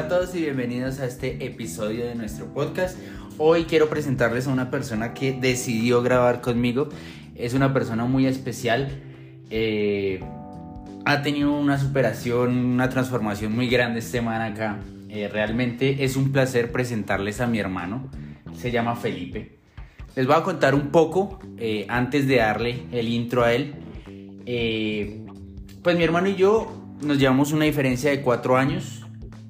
Hola a todos y bienvenidos a este episodio de nuestro podcast. Hoy quiero presentarles a una persona que decidió grabar conmigo. Es una persona muy especial. Eh, ha tenido una superación, una transformación muy grande este man acá. Eh, realmente es un placer presentarles a mi hermano. Se llama Felipe. Les voy a contar un poco eh, antes de darle el intro a él. pues mi hermano y yo nos llevamos una diferencia de cuatro años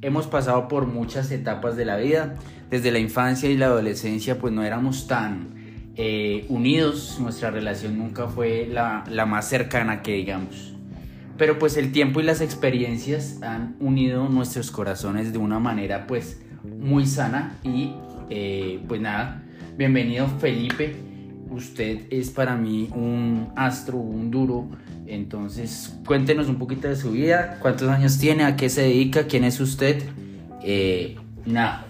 hemos pasado por muchas etapas de la vida. Desde la infancia y la adolescencia pues no éramos tan eh, unidos, nuestra relación nunca fue la, más cercana que digamos. Pero pues el tiempo y las experiencias han unido nuestros corazones de una manera pues muy sana y eh, pues nada, bienvenido Felipe, usted es para mí un astro, un duro, entonces, cuéntenos un poquito de su vida, cuántos años tiene, a qué se dedica, quién es usted. Eh, nada.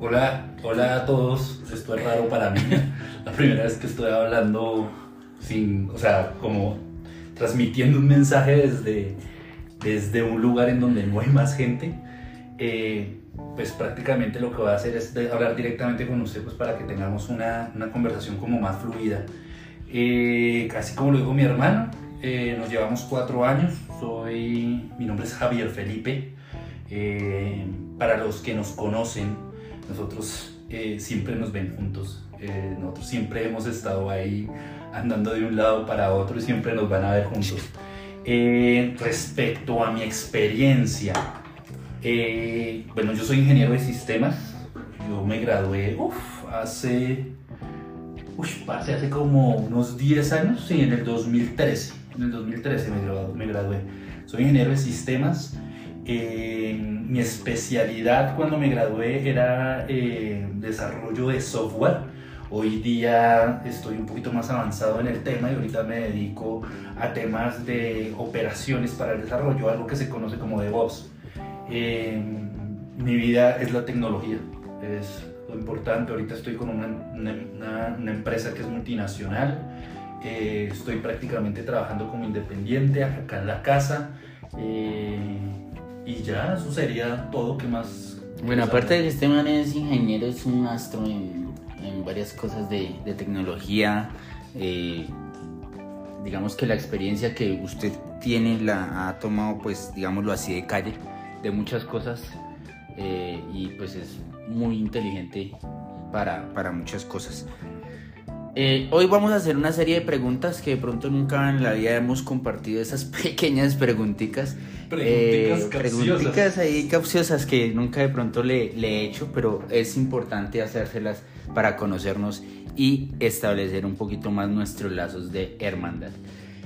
Hola, hola a todos. Esto es raro para mí. La primera vez que estoy hablando sin, o sea, como transmitiendo un mensaje desde, desde un lugar en donde no hay más gente. Eh, pues prácticamente lo que voy a hacer es hablar directamente con usted pues para que tengamos una, una conversación como más fluida. Eh, casi como lo dijo mi hermano, eh, nos llevamos cuatro años. Soy, mi nombre es Javier Felipe. Eh, para los que nos conocen, nosotros siempre nos ven juntos. nosotros siempre hemos estado ahí andando de un lado para otro y siempre nos van a ver juntos. respecto a mi experiencia, bueno, yo soy ingeniero de sistemas. Yo me gradué hace Uy, hace como unos 10 años, sí, en el 2013. En el 2013 me gradué. Soy ingeniero de sistemas. mi especialidad cuando me gradué era eh, desarrollo de software. Hoy día estoy un poquito más avanzado en el tema y ahorita me dedico a temas de operaciones para el desarrollo, algo que se conoce como DevOps. Eh, mi vida es la tecnología, es lo importante. Ahorita estoy con una, una, empresa que es multinacional. Eh, estoy prácticamente trabajando como independiente acá en la casa. Eh, y ya, eso sería todo que más. Bueno, aparte de que este man es ingeniero, es un astro en, en varias cosas de, de tecnología. Eh, digamos que la experiencia que usted tiene la ha tomado, pues, digámoslo así, de calle, de muchas cosas. y pues es muy inteligente para, para muchas cosas. Eh, hoy vamos a hacer una serie de preguntas que de pronto nunca en la vida hemos compartido, esas pequeñas preguntitas. Preguntitas eh, ahí capciosas que nunca de pronto le, le he hecho, pero es importante hacérselas para conocernos y establecer un poquito más nuestros lazos de hermandad.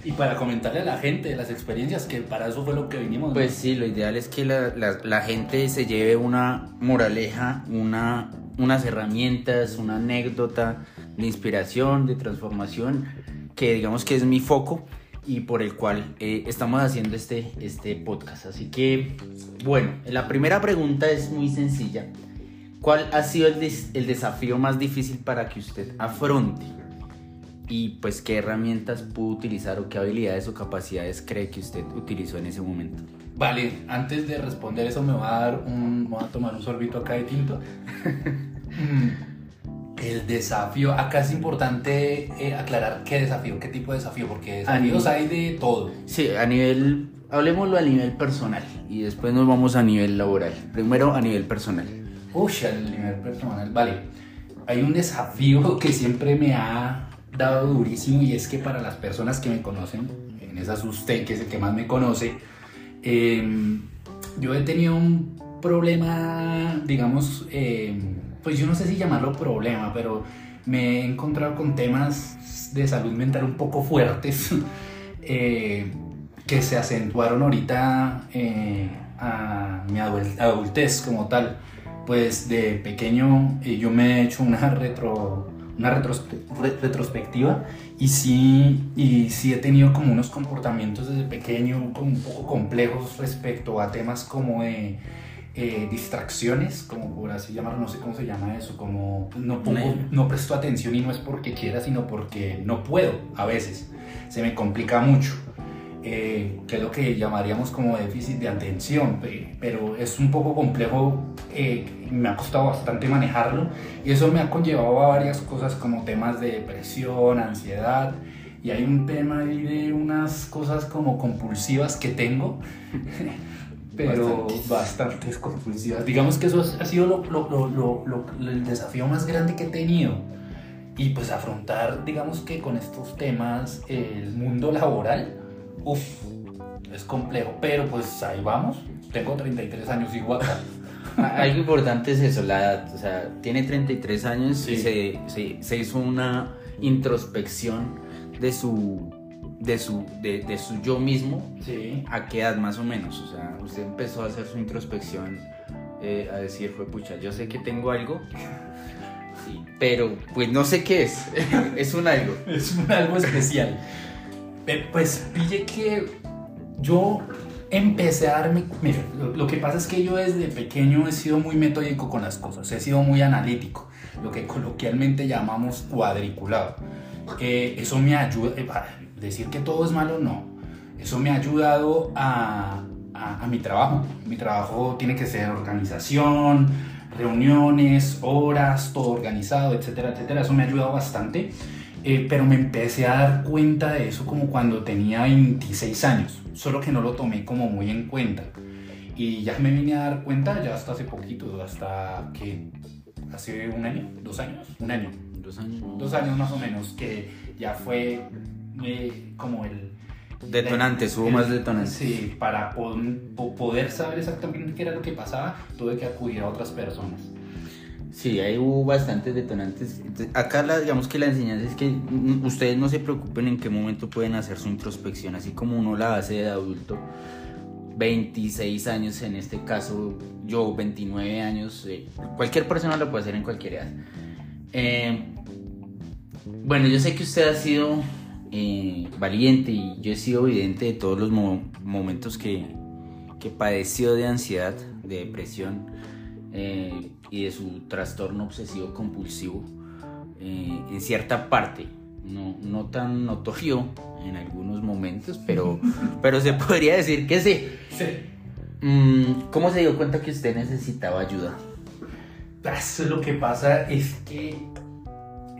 Y para comentarle a la gente las experiencias, que para eso fue lo que vinimos. Pues sí, lo ideal es que la, la, gente se lleve una moraleja, una, unas herramientas, una anécdota de inspiración, de transformación, que digamos que es mi foco y por el cual eh, estamos haciendo este, este podcast. Así que, bueno, la primera pregunta es muy sencilla. ¿Cuál ha sido el, el desafío más difícil para que usted afronte? Y pues qué herramientas pudo utilizar o qué habilidades o capacidades cree que usted utilizó en ese momento. Vale, antes de responder eso me va a dar un, voy a tomar un sorbito acá de tinto. El desafío, acá es importante eh, aclarar qué desafío, qué tipo de desafío, porque desafíos hay de todo. Sí, a nivel, hablemoslo a nivel personal y después nos vamos a nivel laboral. Primero a nivel personal. Uy, a nivel personal, vale. Hay un desafío que siempre me ha dado durísimo y es que para las personas que me conocen, en esas usted que es el que más me conoce, em, yo he tenido un problema, digamos, em, pues yo no sé si llamarlo problema, pero me he encontrado con temas de salud mental un poco fuertes eh, que se acentuaron ahorita eh, a mi adultez como tal. Pues de pequeño eh, yo me he hecho una retro una retrospectiva y sí, y sí he tenido como unos comportamientos desde pequeño como un poco complejos respecto a temas como de eh, distracciones, como por así llamarlo, no sé cómo se llama eso, como no, no presto atención y no es porque quiera, sino porque no puedo a veces, se me complica mucho. Eh, que es lo que llamaríamos como déficit de atención, pero es un poco complejo, eh, me ha costado bastante manejarlo y eso me ha conllevado a varias cosas como temas de depresión, ansiedad y hay un tema ahí de unas cosas como compulsivas que tengo. pero bastantes. compulsivas. Digamos que eso ha sido lo, lo, lo, el desafío más grande que he tenido. Y pues afrontar, digamos que con estos temas, el mundo laboral, uff, es complejo, pero pues ahí vamos. Tengo 33 años igual. Algo importante es eso, la edad. O sea, tiene 33 años y se, se, se, hizo una introspección de su, de su, de, de su yo mismo. Sí. ¿A qué edad más o menos? O sea, usted empezó a hacer su introspección, eh, a decir, fue pucha, yo sé que tengo algo. pero pues no sé qué es. es un algo. Es un algo especial. Pues pille que yo empecé a darme... Mira, lo, que pasa es que yo desde pequeño he sido muy metódico con las cosas, he sido muy analítico, lo que coloquialmente llamamos cuadriculado. Eh, eso me ayuda, eh, decir que todo es malo, no. Eso me ha ayudado a, a, a mi trabajo. Mi trabajo tiene que ser organización, reuniones, horas, todo organizado, etcétera, etcétera. Eso me ha ayudado bastante. Eh, pero me empecé a dar cuenta de eso como cuando tenía 26 años, solo que no lo tomé como muy en cuenta. Y ya me vine a dar cuenta ya hasta hace poquito, hasta que hace un año, dos años, un año. Dos años. Dos años más o menos, que ya fue eh, como el... Detonantes, hubo más detonantes. Sí, para poder saber exactamente qué era lo que pasaba, tuve que acudir a otras personas. Sí, ahí hubo bastantes detonantes. Acá la, digamos que la enseñanza es que ustedes no se preocupen en qué momento pueden hacer su introspección, así como uno la hace de adulto. 26 años en este caso, yo 29 años, eh, cualquier persona lo puede hacer en cualquier edad. Eh, bueno, yo sé que usted ha sido eh, valiente y yo he sido evidente de todos los momentos que, que padeció de ansiedad, de depresión y de su trastorno obsesivo compulsivo eh, en cierta parte, no, no tan notorio en algunos momentos, pero, pero se podría decir que sí. Sí. Mm, ¿Cómo se dio cuenta que usted necesitaba ayuda? Lo que pasa es que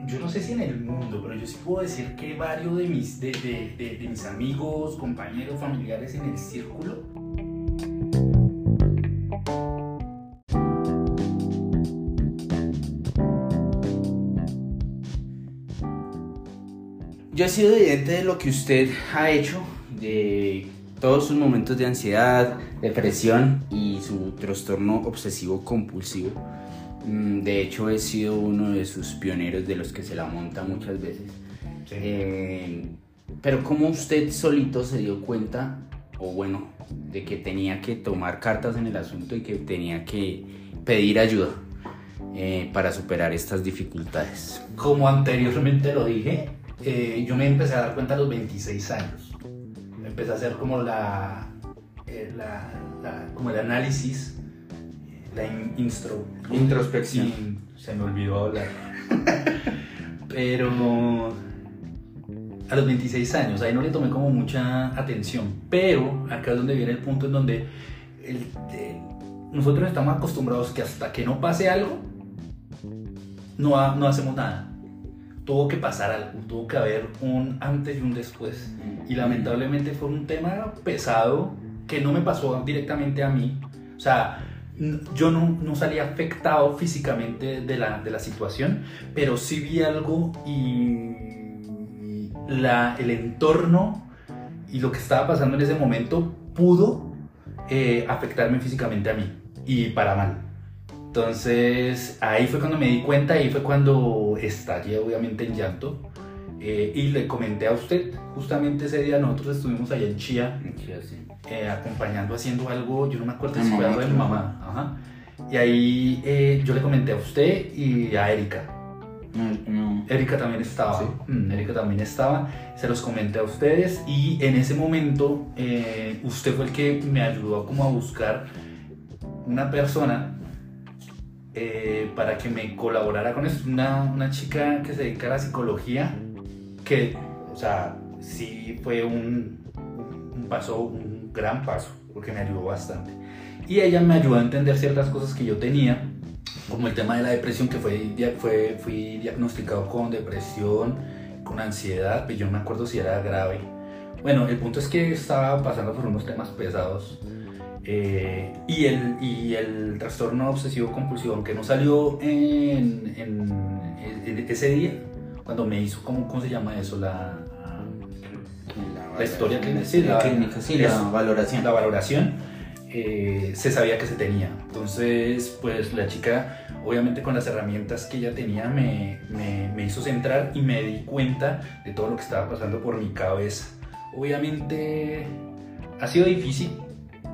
yo no sé si en el mundo, pero yo sí puedo decir que varios de mis, de, de, de mis amigos, compañeros, familiares en el círculo Yo he sido evidente de lo que usted ha hecho, de todos sus momentos de ansiedad, depresión y su trastorno obsesivo compulsivo. Mm, de hecho, he sido uno de sus pioneros de los que se la monta muchas veces. Eh, pero ¿cómo usted solito se dio cuenta, o bueno, de que tenía que tomar cartas en el asunto y que tenía que pedir ayuda eh, para superar estas dificultades? Como anteriormente lo dije, eh, yo me empecé a dar cuenta a los 26 años. Empecé a hacer como la, eh, la, como el análisis, la introspección. se me olvidó hablar. Pero a los 26 años, ahí no le tomé como mucha atención. Pero acá es donde viene el punto en donde nosotros estamos acostumbrados que hasta que no pase algo, no, no hacemos nada tuvo que pasar algo, tuvo que haber un antes y un después. Y lamentablemente fue un tema pesado que no me pasó directamente a mí. O sea, yo no, no salí afectado físicamente de la, de la, situación, pero sí vi algo y la, el entorno y lo que estaba pasando en ese momento pudo eh, afectarme físicamente a mí y para mal. Entonces ahí fue cuando me di cuenta, ahí fue cuando estallé obviamente en llanto. Eh, y le comenté a usted, justamente ese día nosotros estuvimos allá en Chía, eh, acompañando, haciendo algo, yo no me acuerdo si fue algo de mi mamá. Ajá. Y ahí eh, yo le comenté a usted y a Erika. Erika también estaba. Mm, Erika también estaba. Se los comenté a ustedes y en ese momento usted fue el que me ayudó como a buscar una persona eh, para que me colaborara con esto. Una, una, chica que se dedica a la psicología, que, o sea, sí fue un, un paso, un gran paso, porque me ayudó bastante. Y ella me ayudó a entender ciertas cosas que yo tenía, como el tema de la depresión, que fue, fue, fui diagnosticado con depresión, con ansiedad, pero yo no me acuerdo si era grave. Bueno, el punto es que estaba pasando por unos temas pesados. Eh, y, el, y el trastorno obsesivo compulsivo, aunque no salió en, en, ese día, cuando me hizo, ¿cómo, cómo se llama eso? La, la, historia clínica, sí, la, la valoración. La valoración eh, se sabía que se tenía. Entonces, pues la chica, obviamente con las herramientas que ella tenía, me, me, me, hizo centrar y me di cuenta de todo lo que estaba pasando por mi cabeza. Obviamente ha sido difícil,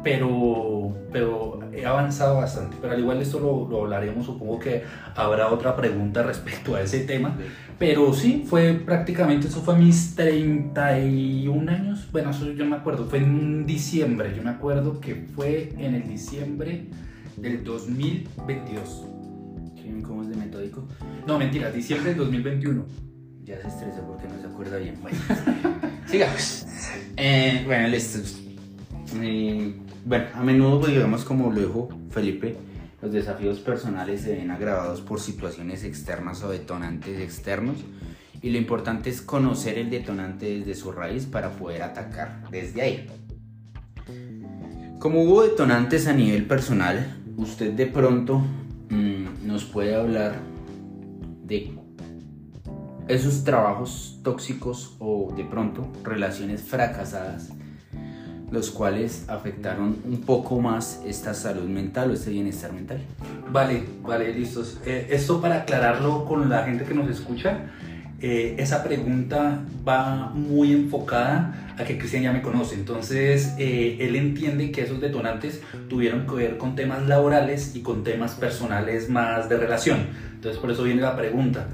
pero, pero he avanzado bastante. Pero al igual esto lo, lo, hablaremos, supongo que habrá otra pregunta respecto a ese tema. Pero sí, fue prácticamente, eso fue mis 31 años. Bueno, eso yo me acuerdo, fue en diciembre. Yo me acuerdo que fue en el diciembre del 2022. ¿Cómo es de metódico? No, mentira, diciembre del 2021. Ya se estresa porque no se acuerda bien. Bueno, sigamos. Eh, bueno, listo. Eh, bueno, a menudo, pues, digamos, como lo dijo Felipe, los desafíos personales se ven agravados por situaciones externas o detonantes externos y lo importante es conocer el detonante desde su raíz para poder atacar desde ahí. Como hubo detonantes a nivel personal, usted de pronto mmm, nos puede hablar de esos trabajos tóxicos o de pronto relaciones fracasadas los cuales afectaron un poco más esta salud mental o este bienestar mental. Vale, vale, listos. Eh, esto para aclararlo con la gente que nos escucha, eh, esa pregunta va muy enfocada a que Cristian ya me conoce. Entonces, eh, él entiende que esos detonantes tuvieron que ver con temas laborales y con temas personales más de relación. Entonces, por eso viene la pregunta.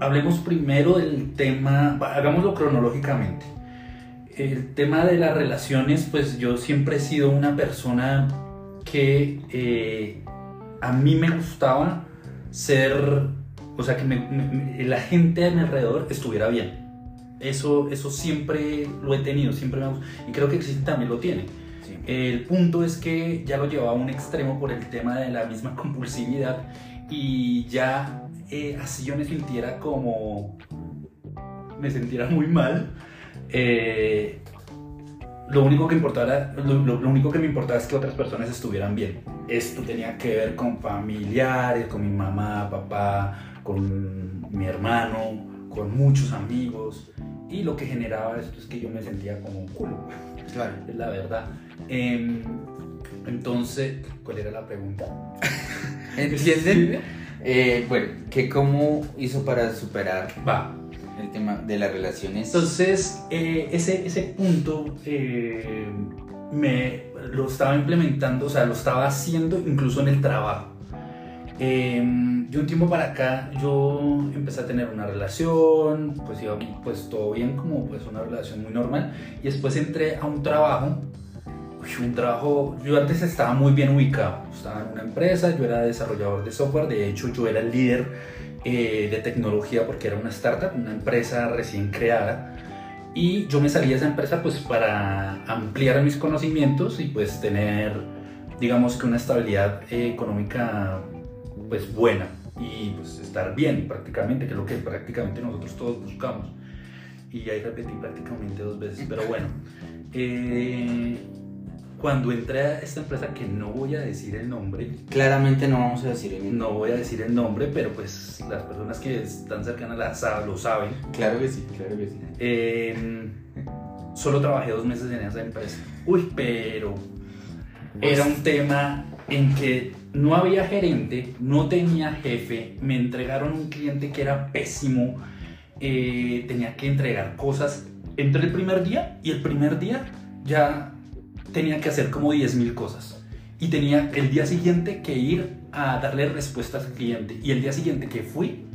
hablemos primero del tema, hagámoslo cronológicamente el tema de las relaciones, pues yo siempre he sido una persona que eh, a mí me gustaba ser, o sea, que la gente a mi alrededor estuviera bien. Eso, eso siempre lo he tenido, siempre me ha Y creo que existe también lo tiene. El punto es que ya lo llevaba a un extremo por el tema de la misma compulsividad y ya eh, así yo me sintiera como... me sintiera muy mal eh, lo único que importaba, lo, único que me importaba es que otras personas estuvieran bien. Esto tenía que ver con familiares, con mi mamá, papá, con mi hermano, con muchos amigos. Y lo que generaba esto es que yo me sentía como un culo. Claro. Es la verdad. Em, entonces, ¿cuál era la pregunta? ¿Entienden? Eh, bueno, ¿qué cómo hizo para superar? Va el tema de las relaciones. Entonces, eh, ese, ese punto eh, me lo estaba implementando, o sea, lo estaba haciendo incluso en el trabajo. Eh, yo un tiempo para acá, yo empecé a tener una relación, pues iba pues todo bien, como pues una relación muy normal, y después entré a un trabajo, un trabajo, yo antes estaba muy bien ubicado, estaba en una empresa, yo era desarrollador de software, de hecho yo era el líder eh, de tecnología porque era una startup, una empresa recién creada. Y yo me salí de esa empresa pues para ampliar mis conocimientos y pues tener, digamos que una estabilidad económica pues buena y pues estar bien prácticamente, que es lo que prácticamente nosotros todos buscamos. Y ahí repetí prácticamente dos veces, pero bueno. Eh, cuando entré a esta empresa, que no voy a decir el nombre. Claramente no vamos a decir el nombre. No voy a decir el nombre, pero pues las personas que están cercanas la, lo saben. Claro que sí, claro que sí. Em, solo trabajé dos meses en esa empresa. Uy, pero era un tema en que no había gerente, no tenía jefe, me entregaron un cliente que era pésimo, eh, tenía que entregar cosas entre el primer día y el primer día ya tenía que hacer como 10.000 cosas. Y tenía el día siguiente que ir a darle respuestas al cliente. Y el día siguiente que fui,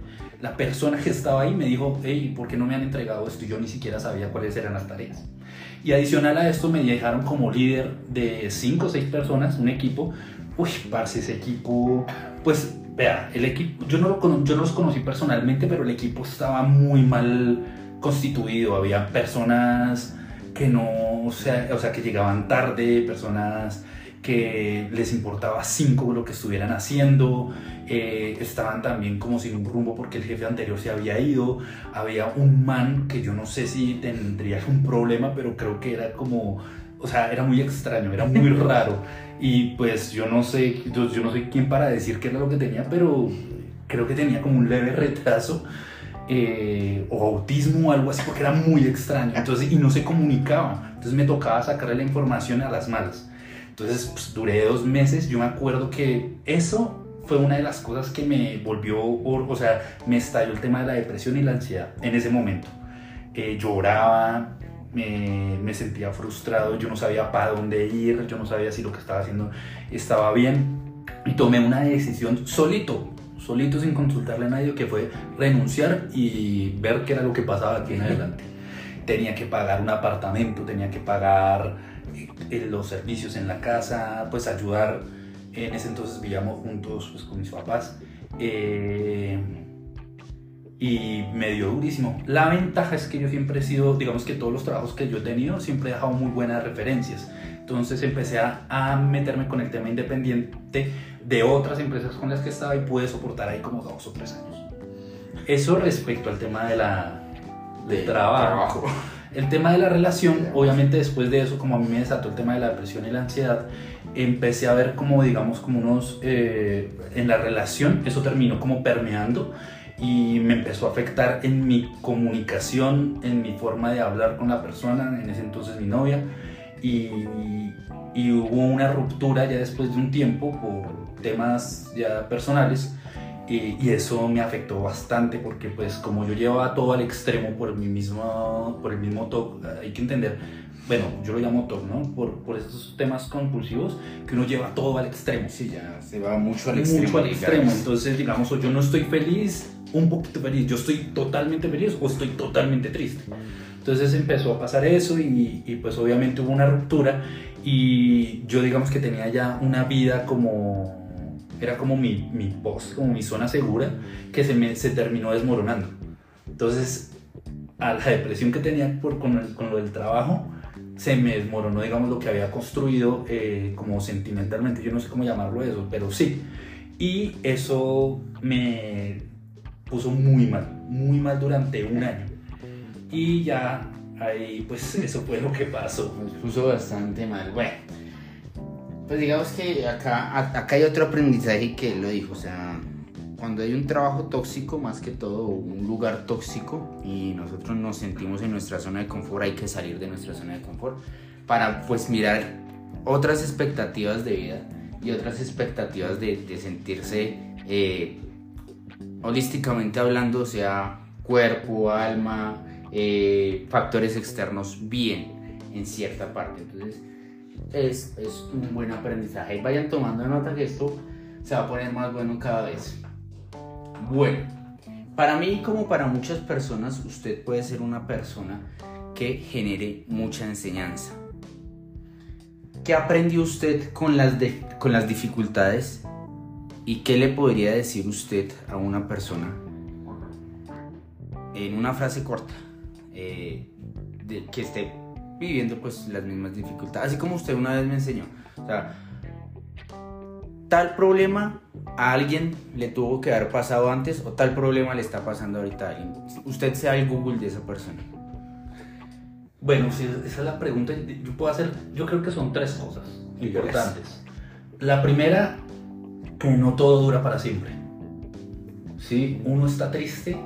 la persona que estaba ahí me dijo, hey, ¿por qué no me han entregado esto? Y yo ni siquiera sabía cuáles eran las tareas. Y adicional a esto me dejaron como líder de 5 o 6 personas, un equipo. Uy, parce, ese equipo, pues, vea, el equipo, yo no, lo, yo no los conocí personalmente, pero el equipo estaba muy mal constituido, había personas que no, o sea, o sea, que llegaban tarde, personas que les importaba cinco lo que estuvieran haciendo, eh, estaban también como sin un rumbo porque el jefe anterior se había ido, había un man que yo no sé si tendría un problema, pero creo que era como, o sea, era muy extraño, era muy raro, y pues yo no sé, yo, yo no sé quién para decir qué era lo que tenía, pero creo que tenía como un leve retraso. Eh, o autismo o algo así, porque era muy extraño. Entonces, y no se comunicaba. Entonces me tocaba sacarle la información a las malas. Entonces pues, duré dos meses, yo me acuerdo que eso fue una de las cosas que me volvió, o sea, me estalló el tema de la depresión y la ansiedad en ese momento. Eh, lloraba, me, me, sentía frustrado, yo no sabía para dónde ir, yo no sabía si lo que estaba haciendo estaba bien y tomé una decisión solito, solito sin consultarle a nadie, que fue renunciar y ver qué era lo que pasaba aquí en adelante. Tenía que pagar un apartamento, tenía que pagar eh, los servicios en la casa, pues ayudar. En ese entonces vivíamos juntos pues, con mis papás. Eh, y me dio durísimo. La ventaja es que yo siempre he sido, digamos que todos los trabajos que yo he tenido, siempre he dejado muy buenas referencias. Entonces empecé a, a meterme con el tema independiente de otras empresas con las que estaba y pude soportar ahí como dos o tres años. Eso respecto al tema de la, del trabajo. El tema de la relación, obviamente después de eso, como a mí me desató el tema de la depresión y la ansiedad, empecé a ver como, digamos, como unos, eh, en la relación, eso terminó como permeando y me empezó a afectar en mi comunicación, en mi forma de hablar con la persona, en ese entonces mi novia, y, y hubo una ruptura ya después de un tiempo por temas ya personales y, eso me afectó bastante porque pues como yo llevaba todo al extremo por, mi mismo, por el mismo TOC, hay que entender, bueno, yo lo llamo TOC, ¿no? Por, por esos temas compulsivos que uno lleva todo al extremo. Sí, ya se va mucho al extremo. Mucho al extremo. Entonces, digamos, yo no estoy feliz, un poquito feliz, yo estoy totalmente feliz o estoy totalmente triste. Entonces empezó a pasar eso y, y pues obviamente hubo una ruptura y yo digamos que tenía ya una vida como era como mi, mi post, como mi zona segura, que se, me, se terminó desmoronando. Entonces, a la depresión que tenía por, con, con lo del trabajo, se me desmoronó, digamos, lo que había construido eh, como sentimentalmente, yo no sé cómo llamarlo eso, pero sí. Y eso me puso muy mal, muy mal durante un año. Y ya ahí, pues eso fue lo que pasó. Me puso bastante mal. Bueno, pues digamos que acá, acá hay otro aprendizaje que lo dijo, o sea, cuando hay un trabajo tóxico, más que todo un lugar tóxico, y nosotros nos sentimos en nuestra zona de confort, hay que salir de nuestra zona de confort para pues mirar otras expectativas de vida y otras expectativas de, de sentirse eh, holísticamente hablando, o sea, cuerpo, alma, eh, factores externos bien en cierta parte. Entonces, es, es un buen aprendizaje. Vayan tomando nota que esto se va a poner más bueno cada vez. Bueno, para mí como para muchas personas, usted puede ser una persona que genere mucha enseñanza. ¿Qué aprendió usted con las, con las dificultades? ¿Y qué le podría decir usted a una persona en una frase corta eh, de, que esté viviendo pues las mismas dificultades. Así como usted una vez me enseñó. O sea, tal problema a alguien le tuvo que haber pasado antes o tal problema le está pasando ahorita a alguien. Usted sea el Google de esa persona. Bueno, si esa es la pregunta, yo puedo hacer, yo creo que son tres cosas importantes. La primera, que no todo dura para siempre. ¿Sí? Uno está triste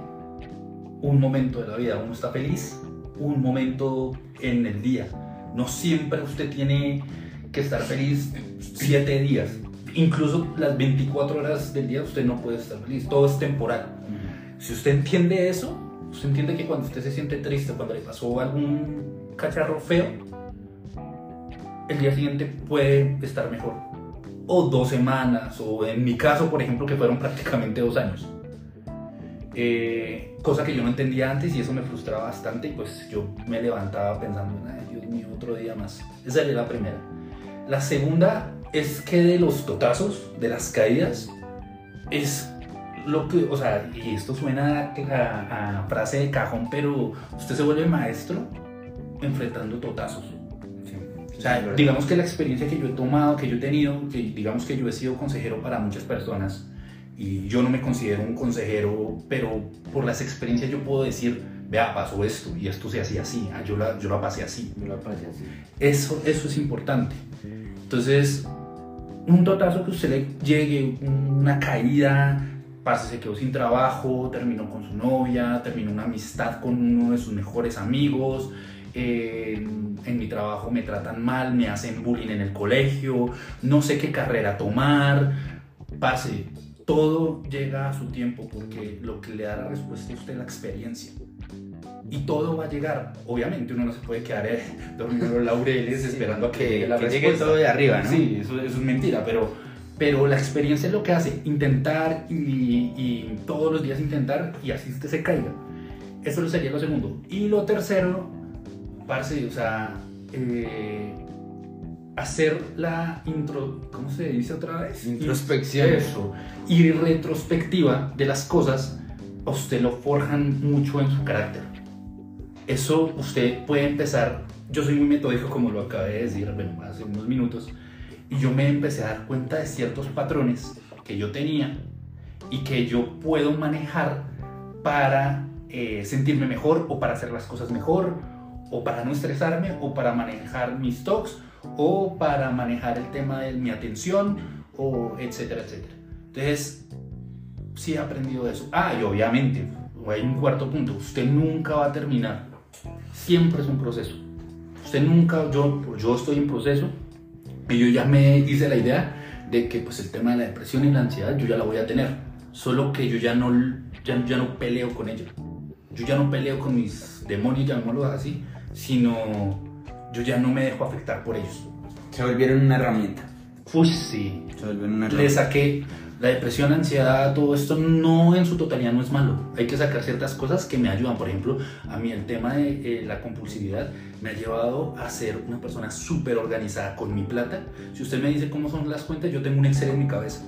un momento de la vida, uno está feliz un momento en el día. No siempre usted tiene que estar feliz siete días. Incluso las 24 horas del día usted no puede estar feliz. Todo es temporal. Si usted entiende eso, usted entiende que cuando usted se siente triste, cuando le pasó algún cacharro feo, el día siguiente puede estar mejor. O dos semanas, o en mi caso, por ejemplo, que fueron prácticamente dos años. Eh, cosa que yo no entendía antes y eso me frustraba bastante y pues yo me levantaba pensando, ay Dios mío, otro día más. Esa es la primera. La segunda es que de los totazos, de las caídas, es lo que, o sea, y esto suena a, a frase de cajón, pero usted se vuelve maestro enfrentando totazos. O sea, digamos que la experiencia que yo he tomado, que yo he tenido, que digamos que yo he sido consejero para muchas personas y yo no me considero un consejero, pero por las experiencias yo puedo decir, vea, pasó esto y esto se hacía así, ah, yo, la, yo la pasé así. Yo la pasé así. Eso, eso es importante. Entonces, un totazo que usted le llegue, una caída, pase, se quedó sin trabajo, terminó con su novia, terminó una amistad con uno de sus mejores amigos, en mi trabajo me tratan mal, me hacen bullying en el colegio, no sé qué carrera tomar, pase, todo llega a su tiempo porque lo que le da la respuesta a usted es la experiencia. Y todo va a llegar. Obviamente uno no se puede quedar eh, dormido en los laureles esperando a que, llegue la respuesta. todo de arriba, ¿no? Sí, eso, es mentira, pero, pero la experiencia es lo que hace, intentar y, y todos los días intentar y así usted se caiga. Eso sería lo segundo. Y lo tercero parce, o sea, eh, hacer la intro, ¿cómo se dice otra vez? Introspección. Eso. Y retrospectiva de las cosas, a usted lo forjan mucho en su carácter. Eso usted puede empezar, yo soy muy metódico como lo acabé de decir bueno, hace unos minutos, y yo me empecé a dar cuenta de ciertos patrones que yo tenía y que yo puedo manejar para eh, sentirme mejor o para hacer las cosas mejor o para no estresarme, o para manejar mis stocks, o para manejar el tema de mi atención, o etcétera, etcétera. Entonces, sí he aprendido eso. Ah, y obviamente, hay un cuarto punto, usted nunca va a terminar. Siempre es un proceso. Usted nunca, yo, yo estoy en proceso, y yo ya me hice la idea de que pues el tema de la depresión y la ansiedad yo ya la voy a tener, solo que yo ya no, ya, ya no peleo con ella. Yo ya no peleo con mis demonios, llamémoslo así, sino yo ya no me dejo afectar por ellos. Se volvieron una herramienta. Uy, sí. Se volvieron una herramienta. Le saqué la depresión, la ansiedad, todo esto no en su totalidad no es malo. Hay que sacar ciertas cosas que me ayudan. Por ejemplo, a mí el tema de eh, la compulsividad me ha llevado a ser una persona súper organizada con mi plata. Si usted me dice cómo son las cuentas, yo tengo un Excel en mi cabeza.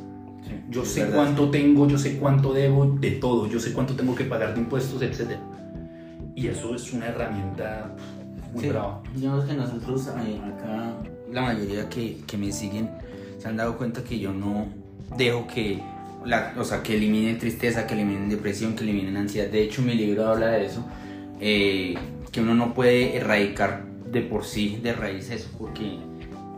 yo sé cuánto tengo, yo sé cuánto debo de todo, yo sé cuánto tengo que pagar de impuestos, etc. Y eso es una herramienta muy sí, Digamos que nosotros eh, acá, la mayoría que, que, me siguen, se han dado cuenta que yo no dejo que, la, o sea, que eliminen tristeza, que eliminen depresión, que eliminen ansiedad. De hecho, mi libro habla de eso, eh, que uno no puede erradicar de por sí de raíz eso, porque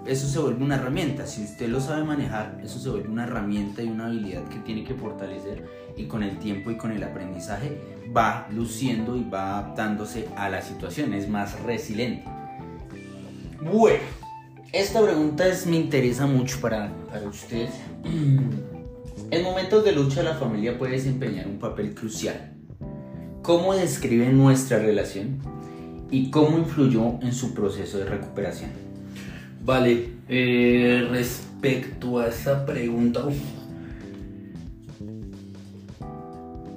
eso se vuelve una herramienta. Si usted lo sabe manejar, eso se vuelve una herramienta y una habilidad que tiene que fortalecer y con el tiempo y con el aprendizaje va luciendo y va adaptándose a la situación, es más resiliente. Bueno, esta pregunta es, me interesa mucho para, para usted. En momentos de lucha la familia puede desempeñar un papel crucial. ¿Cómo describe nuestra relación y cómo influyó en su proceso de recuperación? Vale, eh, respecto a esa pregunta,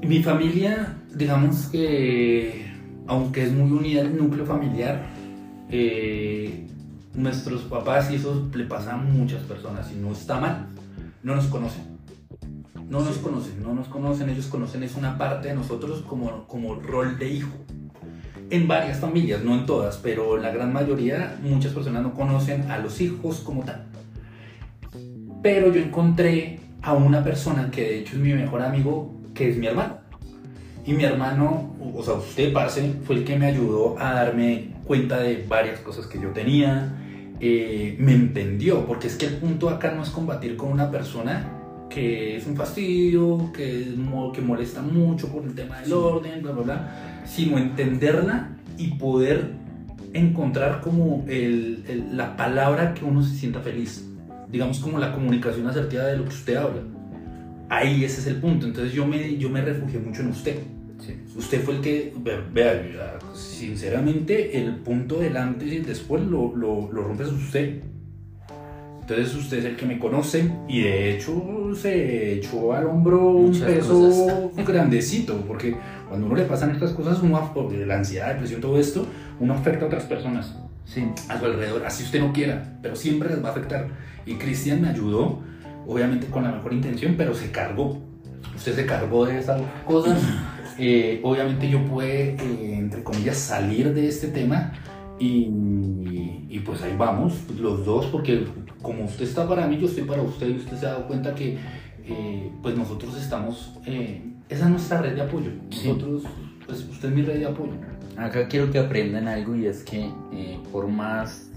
mi familia, digamos que, aunque es muy unida el núcleo familiar, eh, nuestros papás y eso le pasa a muchas personas y no está mal, no nos conocen. No nos conocen, no nos conocen, ellos conocen es una parte de nosotros como, como rol de hijo en varias familias, no en todas, pero la gran mayoría, muchas personas no conocen a los hijos como tal. Pero yo encontré a una persona que de hecho es mi mejor amigo, que es mi hermano. Y mi hermano, o sea, usted, parce, fue el que me ayudó a darme cuenta de varias cosas que yo tenía. Eh, me entendió, porque es que el punto acá no es combatir con una persona que es un fastidio, que, que molesta mucho por el tema del orden, bla, bla, bla sino entenderla y poder encontrar como la palabra que uno se sienta feliz. Digamos como la comunicación asertiva de lo que usted habla. Ahí ese es el punto. Entonces yo me, yo me refugié mucho en usted. Usted fue el que, vea, sinceramente, el punto del antes y después lo, lo, lo rompes usted. Entonces usted es el que me conoce y de hecho se echó al hombro un peso grandecito, porque cuando uno le pasan estas cosas, uno, la ansiedad, depresión, todo esto, uno afecta a otras personas sí. a su alrededor, así usted no quiera, pero siempre les va a afectar. Y Cristian me ayudó, obviamente con la mejor intención, pero se cargó. usted se cargó de esas cosas. Eh, obviamente yo pude, eh, entre comillas, salir de este tema y, y, pues ahí vamos, los dos, porque como usted está para mí, yo estoy para usted y usted se ha dado cuenta que eh, pues nosotros estamos, esa es nuestra red de apoyo. Nosotros, pues usted es mi red de apoyo. Acá quiero que aprendan algo y es que por más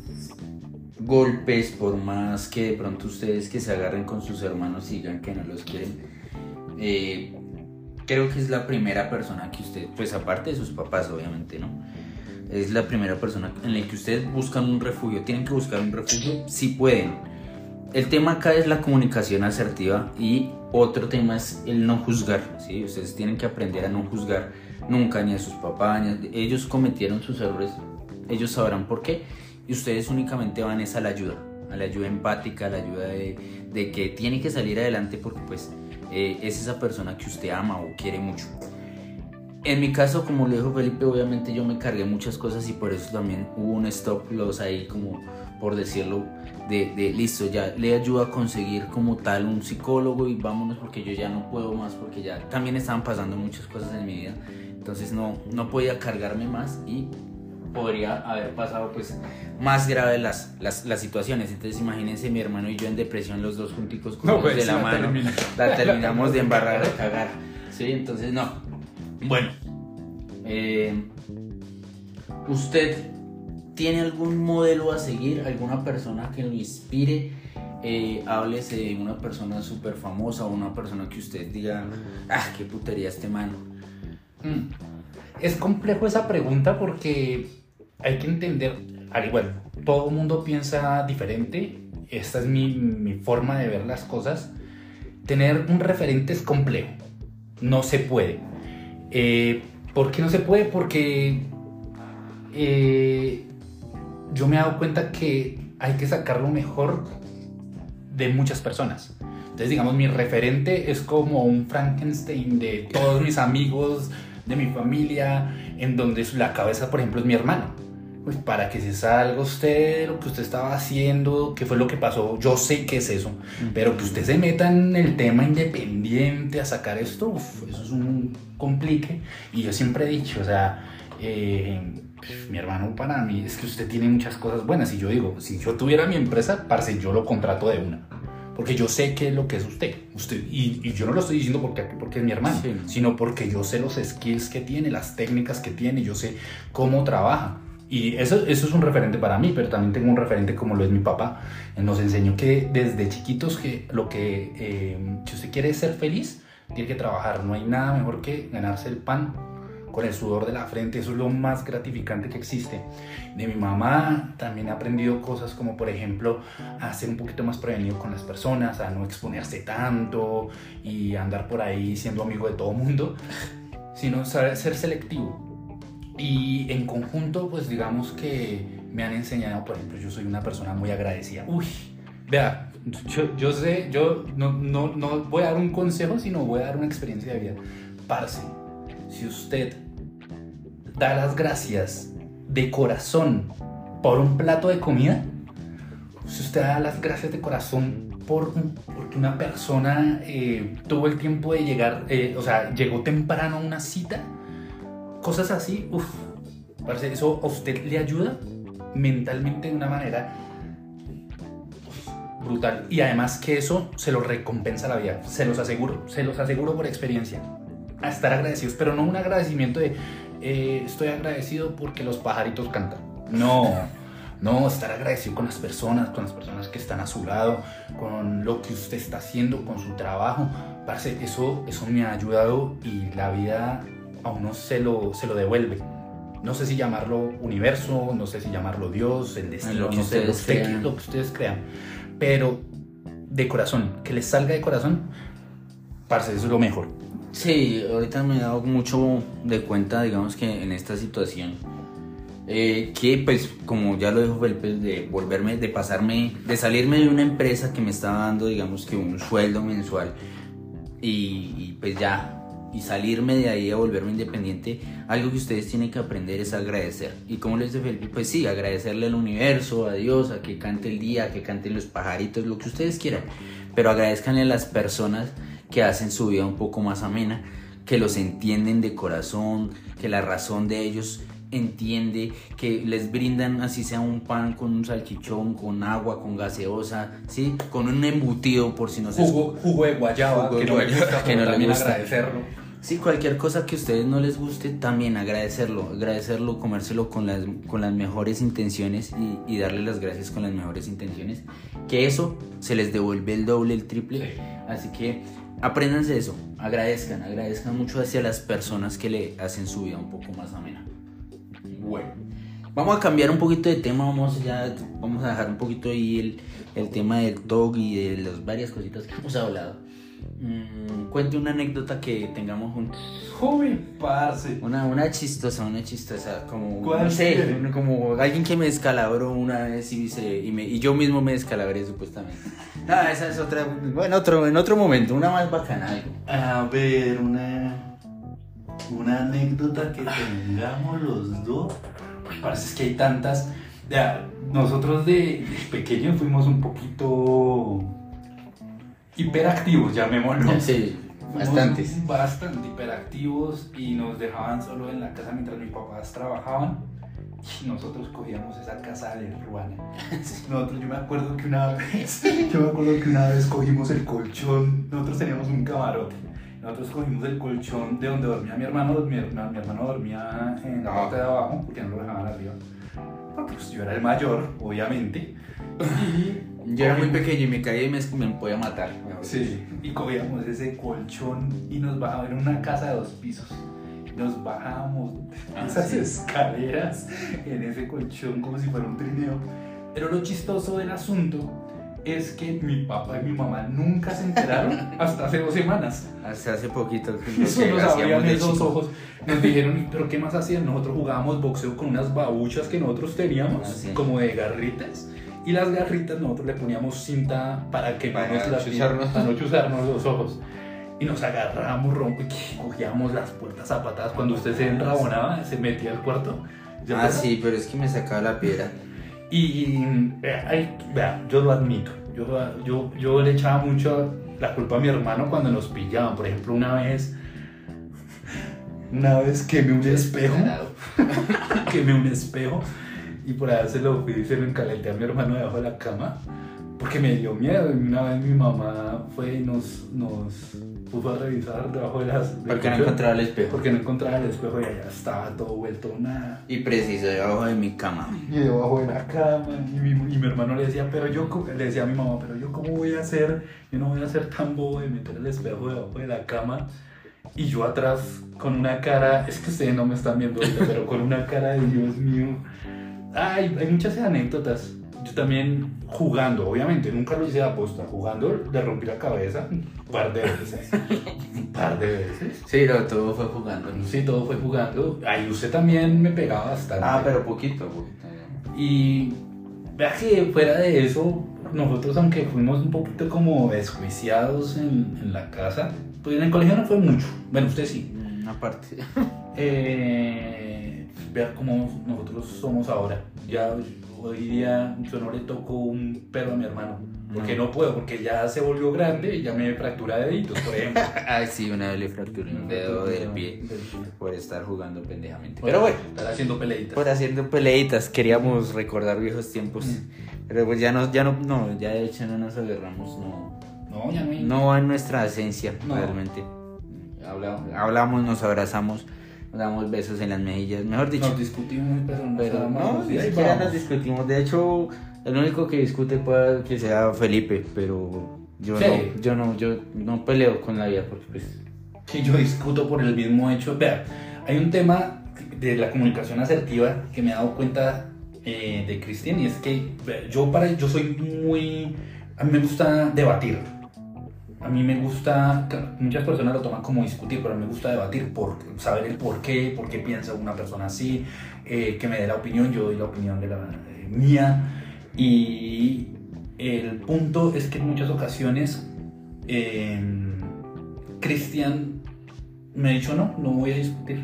golpes, por más que de pronto ustedes que se agarren con sus hermanos y digan que no los quieren, eh, creo que es la primera persona que usted, pues aparte de sus papás obviamente, ¿no? Es la primera persona en la que ustedes buscan un refugio, tienen que buscar un refugio si pueden. El tema acá es la comunicación asertiva y otro tema es el no juzgar, ¿sí? Ustedes tienen que aprender a no juzgar nunca ni a sus papás, ellos cometieron sus errores, ellos sabrán por qué y ustedes únicamente van a la ayuda, a la ayuda empática, a la ayuda de, de que tiene que salir adelante porque pues eh, es esa persona que usted ama o quiere mucho. En mi caso, como le dijo Felipe, obviamente yo me cargué muchas cosas y por eso también hubo un stop loss ahí, como por decirlo, de, de, listo, ya le ayudo a conseguir como tal un psicólogo y vámonos porque yo ya no puedo más, porque ya también estaban pasando muchas cosas en mi vida, entonces no, no podía cargarme más y podría haber pasado pues más grave las, las, las, situaciones. Entonces imagínense mi hermano y yo en depresión los dos junticos con pues, de la, mano. La terminamos de embarrar de cagar. Sí, entonces no. Bueno. Eh, ¿Usted tiene algún modelo a seguir? ¿Alguna persona que lo inspire? Eh, háblese de una persona súper famosa o una persona que usted diga, ah, qué putería este mano. Mm. Es complejo esa pregunta porque hay que entender, al igual, todo el mundo piensa diferente, esta es mi, mi, forma de ver las cosas, tener un referente es complejo, no se puede. Eh, ¿Por qué no se puede? Porque eh, yo me he dado cuenta que hay que sacar lo mejor de muchas personas. Entonces, digamos, mi referente es como un Frankenstein de todos mis amigos, de mi familia, en donde la cabeza, por ejemplo, es mi hermano pues para que se salga usted lo que usted estaba haciendo, qué fue lo que pasó, yo sé que es eso, pero que usted se meta en el tema independiente a sacar esto, eso es un complique. Y yo siempre he dicho, o sea, eh, mi hermano para mí es que usted tiene muchas cosas buenas. Y yo digo, si yo tuviera mi empresa, parce, yo lo contrato de una. Porque yo sé qué es lo que es usted. usted y, y yo no lo estoy diciendo porque, porque es mi hermano, sino porque yo sé los skills que tiene, las técnicas que tiene, yo sé cómo trabaja. Y eso, eso es un referente para mí, pero también tengo un referente como lo es mi papá. Nos enseñó que desde chiquitos que lo que, eh, si usted quiere ser feliz, tiene que trabajar. No hay nada mejor que ganarse el pan con el sudor de la frente. Eso es lo más gratificante que existe. De mi mamá también he aprendido cosas como, por ejemplo, a ser un poquito más prevenido con las personas, a no exponerse tanto y andar por ahí siendo amigo de todo mundo, sino saber ser selectivo y en conjunto, pues digamos que me han enseñado, por ejemplo, yo soy una persona muy agradecida. Uy, vea, yo, yo sé, yo no, no, no voy a dar un consejo, sino voy a dar una experiencia de vida. Parce, si usted da las gracias de corazón por un plato de comida, si usted da las gracias de corazón por, porque una persona eh, tuvo el tiempo de llegar, eh, o sea, llegó temprano a una cita, cosas así, uff, parece eso a usted le ayuda mentalmente de una manera brutal. Y además que eso se lo recompensa la vida, se los aseguro, se los aseguro por experiencia. A estar agradecidos, pero no un agradecimiento de eh, estoy agradecido porque los pajaritos cantan. No, no, estar agradecido con las personas, con las personas que están a su lado, con lo que usted está haciendo, con su trabajo. Parce, eso, eso me ha ayudado y la vida a uno se lo, se lo devuelve. No sé si llamarlo universo, no sé si llamarlo Dios, el destino, lo que no sé, lo, lo que ustedes crean. Pero de corazón, que les salga de corazón, parce, eso es lo mejor. Sí, ahorita me he dado mucho de cuenta, digamos que en esta situación, eh, que pues como ya lo dijo Felipe, de volverme, de pasarme, de salirme de una empresa que me estaba dando, digamos que un sueldo mensual y, y pues ya y salirme de ahí a volverme independiente, algo que ustedes tienen que aprender es agradecer. Y como les dice Felipe, pues sí, agradecerle al universo, a Dios, a que cante el día, a que canten los pajaritos, lo que ustedes quieran. Pero agradezcanle a las personas que hacen su vida un poco más amena, que los entienden de corazón, que la razón de ellos entiende que les brindan así sea un pan con un salchichón, con agua, con gaseosa, ¿sí? con un embutido por si no se jugo, jugo de guayaba, Jugo de que no gusta, que no le gusta. agradecerlo. Sí, cualquier cosa que a ustedes no les guste, también agradecerlo, agradecerlo, comérselo con las, con las mejores intenciones y, y darle las gracias con las mejores intenciones, que eso se les devuelve el doble, el triple. Sí. Así que apréndanse eso, agradezcan, agradezcan mucho hacia las personas que le hacen su vida un poco más amena. Bueno, vamos a cambiar un poquito de tema, vamos ya, vamos a dejar un poquito ahí el, el tema del dog y de las varias cositas que hemos hablado. Mm, cuente una anécdota que tengamos juntos. Uy, parce. Una, una chistosa, una chistosa, como, ¿Cuál no sé, un- como alguien que me descalabró una vez y, se- y, me- y yo mismo me descalabré supuestamente. Ah, esa es otra, bueno, otro, en otro momento, una más bacana. algo. A ver, una, una anécdota que tengamos los dos. Pues parece que hay tantas. Ya, nosotros de, de pequeños fuimos un poquito hiperactivos, llamémoslo. Sí, bastantes. Bastante hiperactivos y nos dejaban solo en la casa mientras mis papás trabajaban. Y nosotros cogíamos esa casa de ruana. Nosotros, yo me acuerdo que una vez, yo me acuerdo que una vez cogimos el colchón, nosotros teníamos un camarote. Nosotros cogimos el colchón de donde dormía mi hermano, mi, herma- mi hermano dormía en la parte de abajo, porque no lo dejaban arriba. Porque, Pues yo era el mayor, obviamente. Y Yo era muy pequeño y me caí y me, me podía matar. Sí, y cogíamos ese colchón y nos bajábamos en una casa de dos pisos. Nos bajábamos Ah, esas sí. escaleras en ese colchón como si fuera un trineo. Pero lo chistoso del asunto es que mi papá y mi mamá nunca se enteraron hasta hace dos semanas. Hasta hace poquito. que Eso nos abrían esos chico. ojos. Nos dijeron, ¿pero qué más hacían? Nosotros jugábamos boxeo con unas babuchas que nosotros teníamos, Ah, sí. como de garritas. Y las garritas nosotros le poníamos cinta para que Para no nos no las- chuzarnos. para no chuzarnos los ojos. Y nos agarrábamos rompo y cogíamos las puertas a patadas. Cuando usted se enrabonaba, se metía al cuarto. ¿Ya Ah, pasa? sí, pero es que me sacaba la piedra. Y vea, ay, vea, yo lo admito. Yo, yo, yo le echaba mucho la culpa a mi hermano cuando nos pillaban. Por ejemplo, una vez, una vez quemé un espejo, quemé un espejo y por allá se lo fui y se lo encalenté a mi hermano debajo de la cama porque me dio miedo. Y una vez mi mamá fue y nos, nos puso a revisar debajo de las. Porque no encontraba el espejo. Porque no encontraba el espejo y allá estaba todo vuelto nada. Y preciso, debajo de mi cama. Y debajo de la cama, y mi, y mi hermano le decía, pero yo, le decía a mi mamá, pero yo cómo voy a hacer, yo no voy a ser tan bobo de meter el espejo debajo de la cama. Y yo atrás con una cara, es que ustedes no me están viendo ahorita, pero con una cara de Dios mío. Ay, hay muchas anécdotas. Yo también jugando, obviamente, nunca lo hice de aposta, jugando le rompí la cabeza un par de veces. Un par de veces. Sí, no, todo fue jugando. ¿no? Sí, todo fue jugando. Ahí usted también me pegaba bastante. Ah, pero poquito, poquito. Y vea que fuera de eso, nosotros aunque fuimos un poquito como desjuiciados en, en la casa, pues en el colegio no fue mucho. Bueno, usted sí. Una parte. Eh, vea cómo nosotros somos ahora. Ya hoy día yo no le toco un pelo a mi hermano. Porque no puedo, porque ya se volvió grande y ya me fractura deditos, por ejemplo. Ay, sí, una vez le fracturé un dedo del pie por estar jugando pendejamente. Pero bueno, estar haciendo peleitas. por haciendo peleitas, queríamos recordar viejos tiempos. Pero pues ya no, ya no, no, ya de hecho no nos agarramos, no. No, ya no hay. No va en nuestra esencia, No. realmente. Habla- hablamos, nos abrazamos, nos damos besos en las mejillas, mejor dicho. Nos discutimos, pero no Pero no, ni siquiera nos discutimos. De hecho, el único que discute puede que sea Felipe, pero yo Sí. no, yo no, yo no peleo con la vida porque pues que yo discuto por el mismo hecho. Vea, hay un tema de la comunicación asertiva que me he dado cuenta eh, de Cristian y es que yo para yo soy muy a mí me gusta debatir. A mí me gusta, muchas personas lo toman como discutir, pero a me gusta debatir por saber el por qué, por qué piensa una persona así, eh, que me dé la opinión, yo doy la opinión de la eh, mía. Y el punto es que en muchas ocasiones eh, Cristian me ha dicho no, no voy a discutir.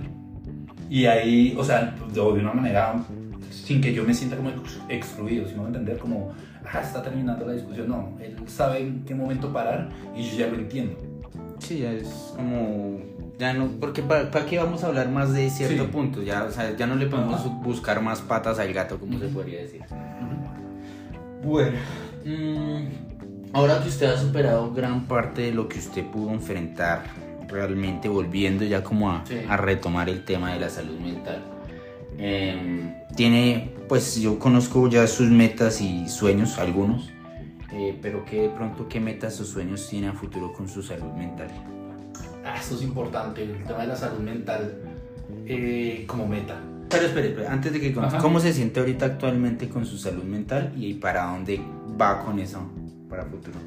Y ahí, o sea, de de una manera sin que yo me sienta como ex- excluido, sino entender como, ah, está terminando la discusión. No, él sabe en qué momento parar y yo ya lo entiendo. Sí, ya es como. Ya no. Porque ¿para qué vamos a hablar más de cierto Sí. punto? Ya, o sea, ya no le podemos Ajá. buscar más patas al gato, como se podría decir. Bueno. mm, ahora que usted ha superado gran parte de lo que usted pudo enfrentar, realmente volviendo ya como a, Sí. a retomar el tema de la salud mental. Em, tiene, pues yo conozco ya sus metas y sueños, algunos, eh, pero que de pronto, ¿qué metas o sueños tiene a futuro con su salud mental? Ah, esto es importante, el tema de la salud mental eh, como meta. Pero espere, espere, antes de que con- Ajá. ¿cómo se siente ahorita actualmente con su salud mental y para dónde va con eso para futuro?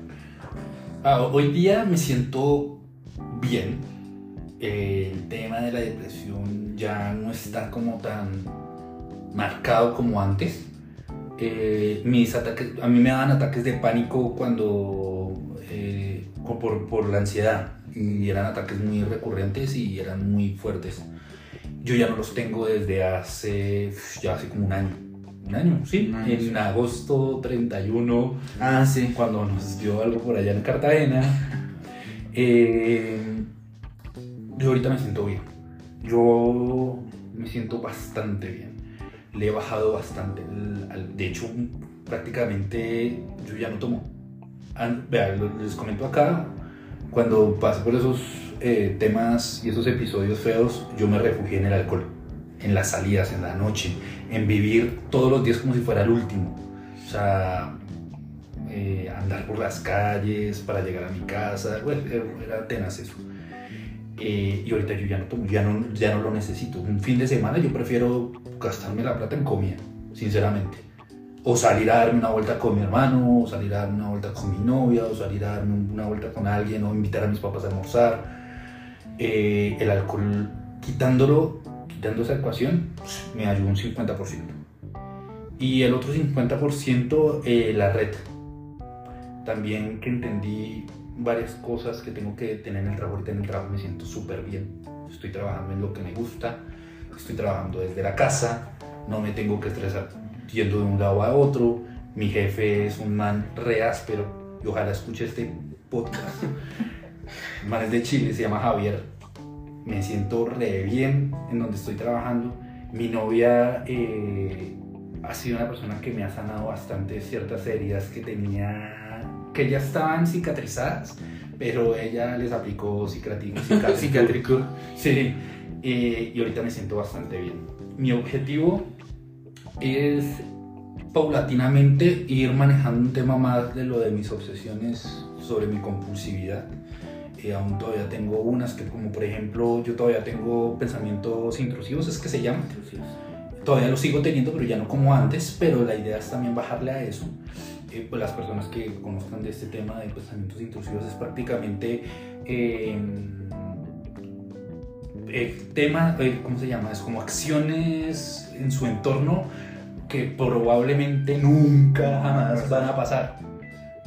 Ah, hoy día me siento bien. Eh, el tema de la depresión ya no está como tan marcado como antes. Eh, mis ataques, a mí me daban ataques de pánico cuando eh, por, por la ansiedad y eran ataques muy recurrentes y eran muy fuertes. Yo ya no los tengo desde hace ya hace como un año. Un año, sí. Un año, en sí. agosto 31 Ah, sí. cuando nos dio algo por allá en Cartagena. Eh, yo ahorita me siento bien. Yo me siento bastante bien. Le he bajado bastante. De hecho, prácticamente yo ya no tomo. Lo- les comento acá. Cuando pasé por esos eh, temas y esos episodios feos, yo me refugié en el alcohol. En las salidas, en la noche. En vivir todos los días como si fuera el último. O sea, eh, andar por las calles para llegar a mi casa, bueno, era tenaz eso. Eh, y ahorita yo ya no ya no, ya no lo necesito. Un fin de semana yo prefiero gastarme la plata en comida, sinceramente. O salir a darme una vuelta con mi hermano, o salir a darme una vuelta con mi novia, o salir a darme una vuelta con alguien, o invitar a mis papás a almorzar. Eh, el alcohol, quitándolo, quitando esa ecuación, me ayuda un 50%. Y el otro 50% eh, la red. También que entendí varias cosas que tengo que tener en el trabajo. Ahorita en el trabajo me siento súper bien. Estoy trabajando en lo que me gusta. Estoy trabajando desde la casa. No me tengo que estresar yendo de un lado a otro. Mi jefe es un man re áspero. Y ojalá escuche este podcast. El man es de Chile, se llama Javier. Me siento re bien en donde estoy trabajando. Mi novia eh, ha sido una persona que me ha sanado bastante ciertas heridas que tenía, que ya estaban cicatrizadas, pero ella les aplicó. Cicatrico. Sí, eh, y ahorita me siento bastante bien. Mi objetivo es paulatinamente ir manejando un tema más de lo de mis obsesiones sobre mi compulsividad. Eh, aún todavía tengo unas que como por ejemplo yo todavía tengo pensamientos intrusivos, es que se llaman. Todavía los sigo teniendo, pero ya no como antes, pero la idea es también bajarle a eso. Eh, pues las personas que conozcan de este tema de pensamientos intrusivos es prácticamente eh, eh, tema, eh, ¿cómo se llama? Es como acciones en su entorno que probablemente nunca jamás van a pasar.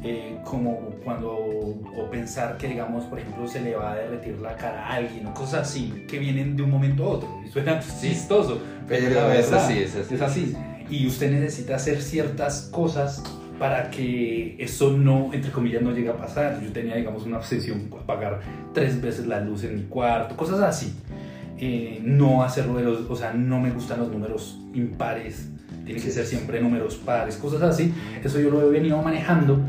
Eh, como cuando, o pensar que, digamos, por ejemplo, se le va a derretir la cara a alguien o cosas así que vienen de un momento a otro. Y suena chistoso, Pero la es verdad, así, es así. Es así. Y usted necesita hacer ciertas cosas para que eso no, entre comillas, no llegue a pasar. Yo tenía, digamos, una obsesión por apagar tres veces la luz en mi cuarto, cosas así. Eh, no hacerlo de los, o sea, no me gustan los números impares, tiene que ser siempre números pares, cosas así. Eso yo lo he venido manejando,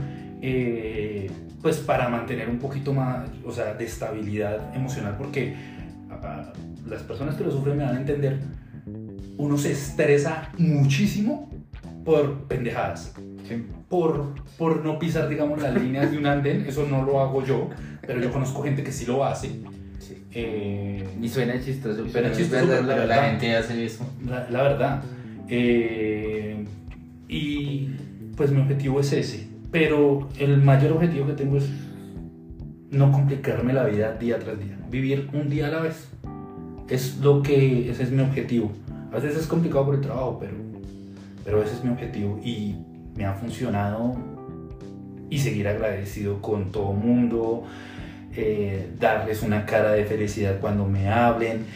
eh, pues para mantener un poquito más, o sea, de estabilidad emocional, porque las personas que lo sufren me van a entender, uno se estresa muchísimo por pendejadas por, por no pisar, digamos, las líneas de un andén. Eso no lo hago yo, pero yo conozco gente que sí lo hace. Eh, Y suena chistoso, pero suena es chistoso, verdad, pero la pero la verdad. gente hace eso. la, la verdad. Eh, y pues mi objetivo es ese. Pero el mayor objetivo que tengo es no complicarme la vida día tras día. Vivir un día a la vez. Es lo que, ese es mi objetivo. A veces es complicado por el trabajo, pero, pero ese es mi objetivo y me ha funcionado y seguir agradecido con todo mundo, eh, darles una cara de felicidad cuando me hablen,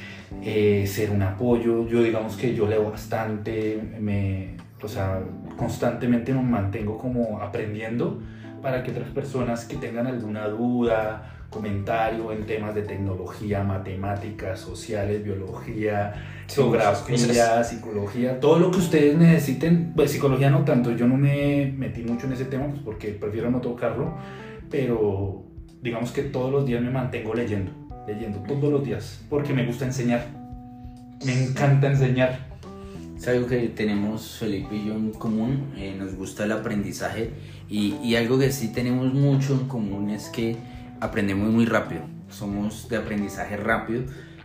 eh, ser un apoyo. Yo digamos que yo leo bastante, me, o sea, constantemente me mantengo como aprendiendo para que otras personas que tengan alguna duda, comentario en temas de tecnología, matemáticas, sociales, biología, Sí, geografía, psicología, todo lo que ustedes necesiten. Pues psicología no tanto, yo no me metí mucho en ese tema pues, porque prefiero no tocarlo, pero digamos que todos los días me mantengo leyendo, leyendo todos los días, porque me gusta enseñar. Me encanta enseñar. Es algo que tenemos Felipe y yo en común, eh, nos gusta el aprendizaje y, y algo que sí tenemos mucho en común es que aprendemos muy rápido, somos de aprendizaje rápido,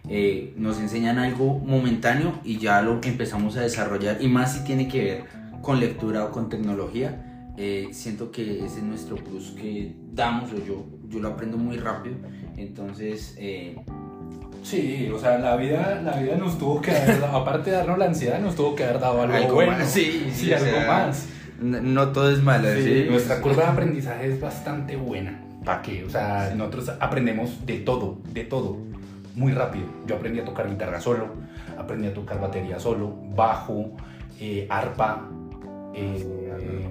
eh, nos enseñan algo momentáneo y ya lo empezamos a desarrollar y más si tiene que ver con lectura o con tecnología, eh, siento que ese es nuestro plus que damos o yo, yo lo aprendo muy rápido, entonces... eh, Sí, o sea, la vida, la vida nos tuvo que haber, aparte de darnos la ansiedad, nos tuvo que haber dado algo, Algo bueno. más, sí, sí, sí, algo sea, más. n- no todo es malo, Sí, ¿sí? Nuestra curva de aprendizaje es bastante buena. ¿Para qué? O sea, nosotros aprendemos de todo, de todo, muy rápido. Yo aprendí a tocar guitarra solo, aprendí a tocar batería solo, bajo, eh, arpa, eh,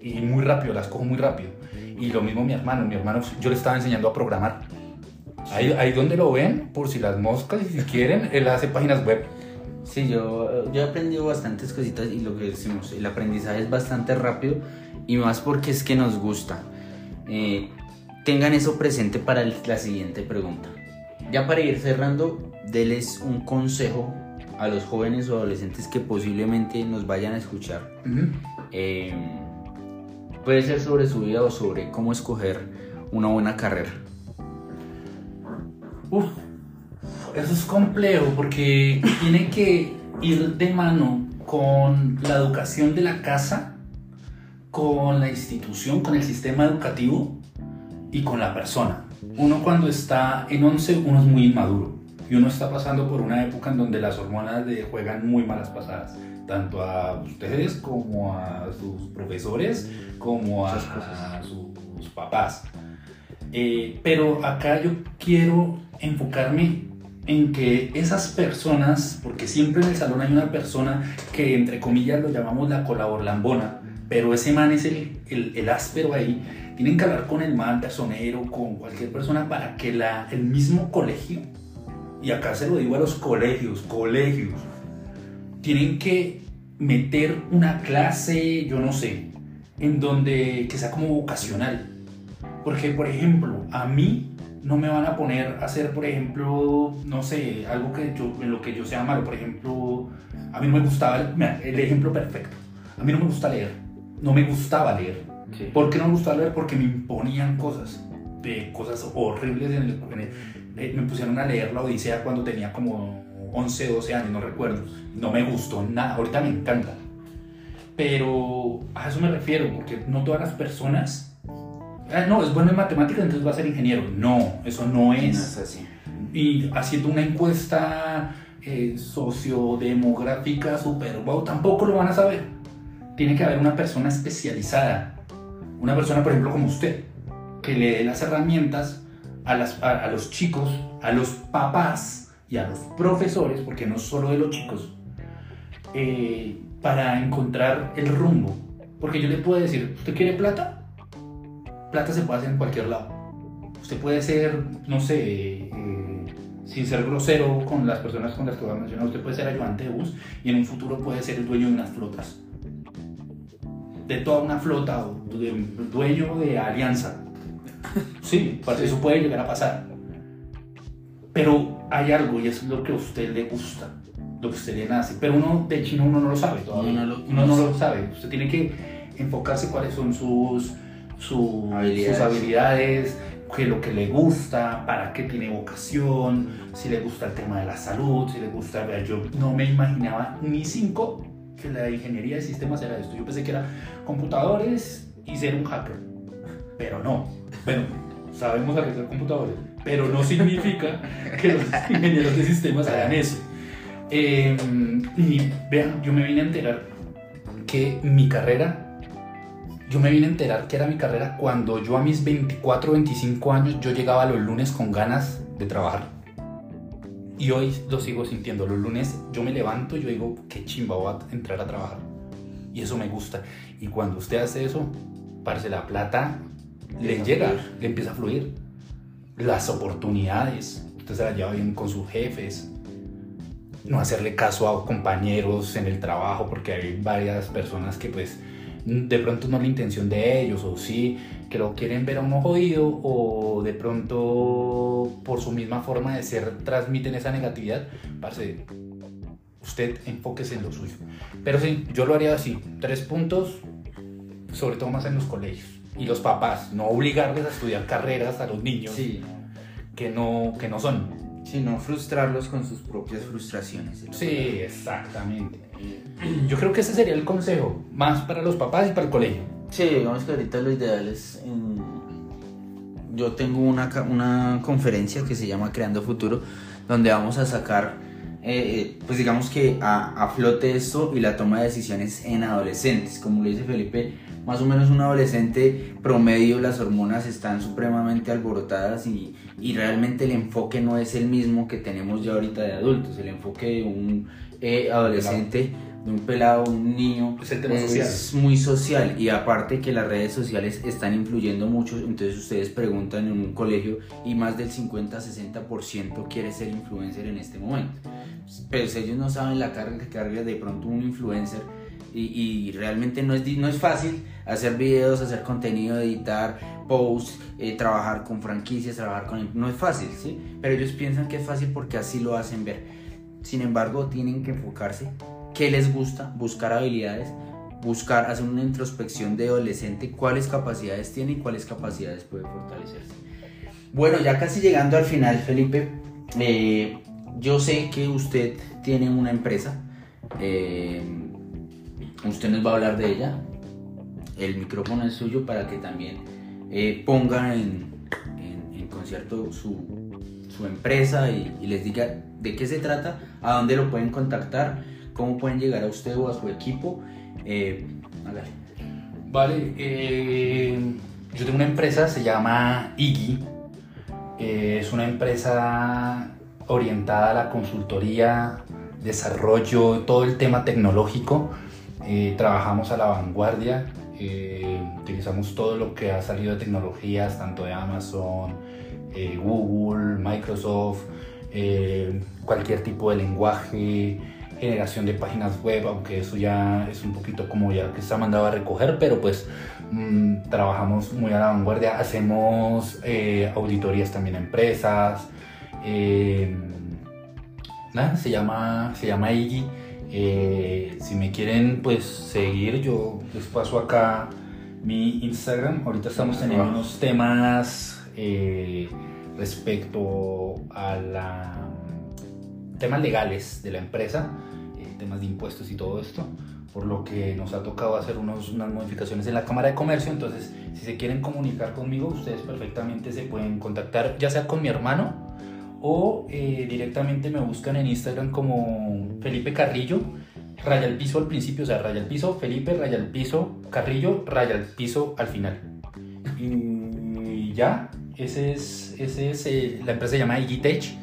y muy rápido, las cojo muy rápido. Y lo mismo mi hermano, mi hermano, yo le estaba enseñando a programar. Ahí, ahí donde lo ven, por si las moscas y si quieren, él hace páginas web. Sí, yo, yo he aprendido bastantes cositas y lo que decimos, el aprendizaje es bastante rápido y más porque es que nos gusta. Eh, tengan eso presente para la siguiente pregunta. Ya para ir cerrando, deles un consejo a los jóvenes o adolescentes que posiblemente nos vayan a escuchar. Eh, puede ser sobre su vida o sobre cómo escoger una buena carrera. Uf, eso es complejo porque tiene que ir de mano con la educación de la casa, con la institución, con el sistema educativo y con la persona. Uno cuando está en 11, uno es muy inmaduro y uno está pasando por una época en donde las hormonas le juegan muy malas pasadas, tanto a ustedes como a sus profesores, como a, cosas. sus papás. Eh, pero acá yo quiero enfocarme en que esas personas, porque siempre en el salón hay una persona que entre comillas lo llamamos la colaborlambona, pero ese man es el, el, el áspero ahí, tienen que hablar con el man personero, con cualquier persona para que la, el mismo colegio, y acá se lo digo a los colegios, colegios, tienen que meter una clase, yo no sé, en donde que sea como vocacional. Porque, por ejemplo, a mí no me van a poner a hacer, por ejemplo, no sé, algo que yo, en lo que yo sea malo. Por ejemplo, a mí no me gustaba, mira, el ejemplo perfecto. A mí no me gusta leer, no me gustaba leer. ¿Por qué no me gustaba leer? Porque me imponían cosas, de cosas horribles. En el- en el- eh, me pusieron a leer la Odisea cuando tenía como 11, 12 años, no recuerdo. No me gustó nada, ahorita me encanta. Pero a eso me refiero, porque no todas las personas... "Ah, no, es bueno en matemáticas, entonces va a ser ingeniero. No, eso no No es es así. y haciendo una encuesta eh, sociodemográfica super wow, tampoco lo van a saber. Tiene que haber una persona especializada, una persona, por ejemplo, como usted, que le dé las herramientas a, las, a, a los chicos, a los papás y a los profesores, porque no solo de los chicos, eh, para encontrar el rumbo. Porque yo le puedo decir, ¿usted quiere plata? Plata se puede hacer en cualquier lado. Usted puede ser, no sé, eh, sin ser grosero con las personas con las que voy a mencionar, usted puede ser ayudante de bus y en un futuro puede ser el dueño de unas flotas. De toda una flota o de- dueño de alianza. Sí, pues eso puede llegar a pasar. Pero hay algo y es lo que a usted le gusta, lo que a usted le nace. Pero uno de chino uno no lo sabe todavía. Uno no lo Uno no lo sabe. Usted tiene que enfocarse cuáles son sus, su- Habilidades. sus habilidades, qué es lo que le gusta, para qué tiene vocación, si le gusta el tema de la salud, si le gusta... Yo no me imaginaba ni cinco que la ingeniería de sistemas era esto. Yo pensé que era computadores y ser un hacker. Pero no. Bueno, sabemos arreglar computadores, pero no significa que los ingenieros de sistemas hagan eso. Eh, y vean, yo me vine a enterar que mi carrera, yo me vine a enterar que era mi carrera cuando yo a mis 24, 25 años yo llegaba los lunes con ganas de trabajar. Y hoy lo sigo sintiendo. Los lunes yo me levanto y yo digo, qué chimba voy a entrar a trabajar. Y eso me gusta. Y cuando usted hace eso, parce, la plata le llega, fluir. le empieza a fluir. las oportunidades, usted se la lleva bien con sus jefes, no hacerle caso a compañeros en el trabajo, porque hay varias personas que pues de pronto no es la intención de ellos, o sí, que lo quieren ver a uno jodido, o de pronto por su misma forma de ser transmiten esa negatividad, parce, usted enfóquese en lo suyo. Pero sí, yo lo haría así, tres puntos, sobre todo más en los colegios. Y los papás, no obligarles a estudiar carreras a los niños Sí, que, no, que no son. sino frustrarlos con sus propias frustraciones. Sí, exactamente. Yo creo que ese sería el consejo, más para los papás y para el colegio. Sí, digamos que ahorita lo ideal es... Yo tengo una, una conferencia que se llama Creando Futuro, donde vamos a sacar, eh, pues digamos que a, a flote esto y la toma de decisiones en adolescentes. Como le dice Felipe, más o menos un adolescente promedio, las hormonas están supremamente alborotadas y, y realmente el enfoque no es el mismo que tenemos ya ahorita de adultos. El enfoque de un eh, adolescente, de un pelado, un niño, Es el tema es social. muy social y aparte que las redes sociales están influyendo mucho, entonces ustedes preguntan en un colegio y más del 50-60% quiere ser influencer en este momento. Pero si ellos no saben la carga que carga de pronto un influencer y, y realmente no es, no es fácil hacer videos, hacer contenido, editar posts, eh, trabajar con franquicias, trabajar con... No es fácil, ¿sí? Pero ellos piensan que es fácil porque así lo hacen ver. Sin embargo, tienen que enfocarse qué les gusta, buscar habilidades, buscar, hacer una introspección de adolescente, cuáles capacidades tiene y cuáles capacidades puede fortalecerse. Bueno, ya casi llegando al final, Felipe, eh, yo sé que usted tiene una empresa, eh, usted nos va a hablar de ella, el micrófono es suyo para que también eh, ponga en, concierto su, su empresa y, y les diga de qué se trata, a dónde lo pueden contactar, cómo pueden llegar a usted o a su equipo. Eh. Vale, eh, yo tengo una empresa, se llama Iggy. Eh, es una empresa orientada a la consultoría, desarrollo, todo el tema tecnológico. Eh, trabajamos a la vanguardia, utilizamos todo lo que ha salido de tecnologías, tanto de Amazon, Google, Microsoft, cualquier tipo de lenguaje, generación de páginas web, aunque eso ya es un poquito como ya que está mandado a recoger, pero pues mm, trabajamos muy a la vanguardia, hacemos eh, auditorías también a empresas, eh, nada, se llama, se llama Iggy. Eh, si me quieren pues seguir, yo les paso acá mi Instagram. Ahorita estamos teniendo Ah. unos temas eh, respecto a la temas legales de la empresa, temas de impuestos y todo esto, por lo que nos ha tocado hacer unos, unas modificaciones en la Cámara de Comercio. Entonces, si se quieren comunicar conmigo, ustedes perfectamente se pueden contactar, ya sea con mi hermano o eh, directamente me buscan en Instagram como Felipe Carrillo, raya el piso al principio, o sea, raya el piso, Felipe, raya el piso, Carrillo, raya el piso al final. Y ya, ese es, ese es eh, la empresa se llama Igitech.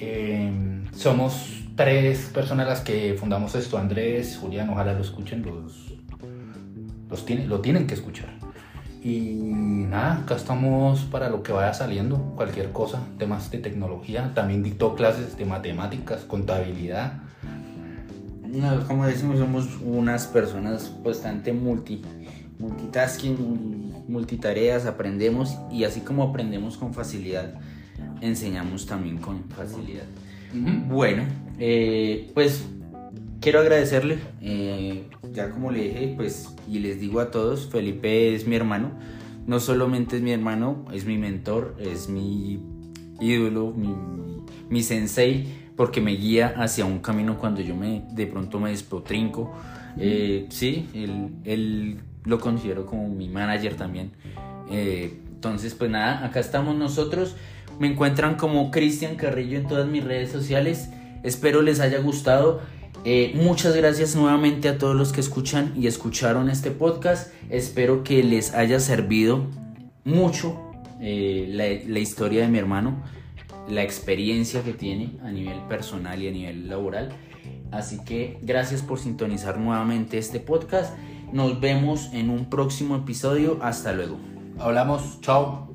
Eh, somos tres personas las que fundamos esto, Andrés, Julián, ojalá lo escuchen, los, los tiene, lo tienen que escuchar. Y nada, acá estamos para lo que vaya saliendo, cualquier cosa, temas de tecnología, también dictó clases de matemáticas, contabilidad. No, como decimos, somos unas personas bastante multi, multitasking, multitareas, aprendemos y así como aprendemos con facilidad, enseñamos también con facilidad. Bueno, eh, pues quiero agradecerle, eh, ya como le dije, pues y les digo a todos, Felipe es mi hermano, no solamente es mi hermano, es mi mentor, es mi ídolo, mi, mi sensei, porque me guía hacia un camino cuando yo me de pronto me despotrinco. Eh, sí, él, él lo considero como mi manager también. Eh, entonces, pues nada, acá estamos nosotros. Me encuentran como Cristian Carrillo en todas mis redes sociales. Espero les haya gustado. Eh, muchas gracias nuevamente a todos los que escuchan y escucharon este podcast. Espero que les haya servido mucho eh, la, la historia de mi hermano, la experiencia que tiene a nivel personal y a nivel laboral. Así que gracias por sintonizar nuevamente este podcast. Nos vemos en un próximo episodio. Hasta luego. Hablamos, chao.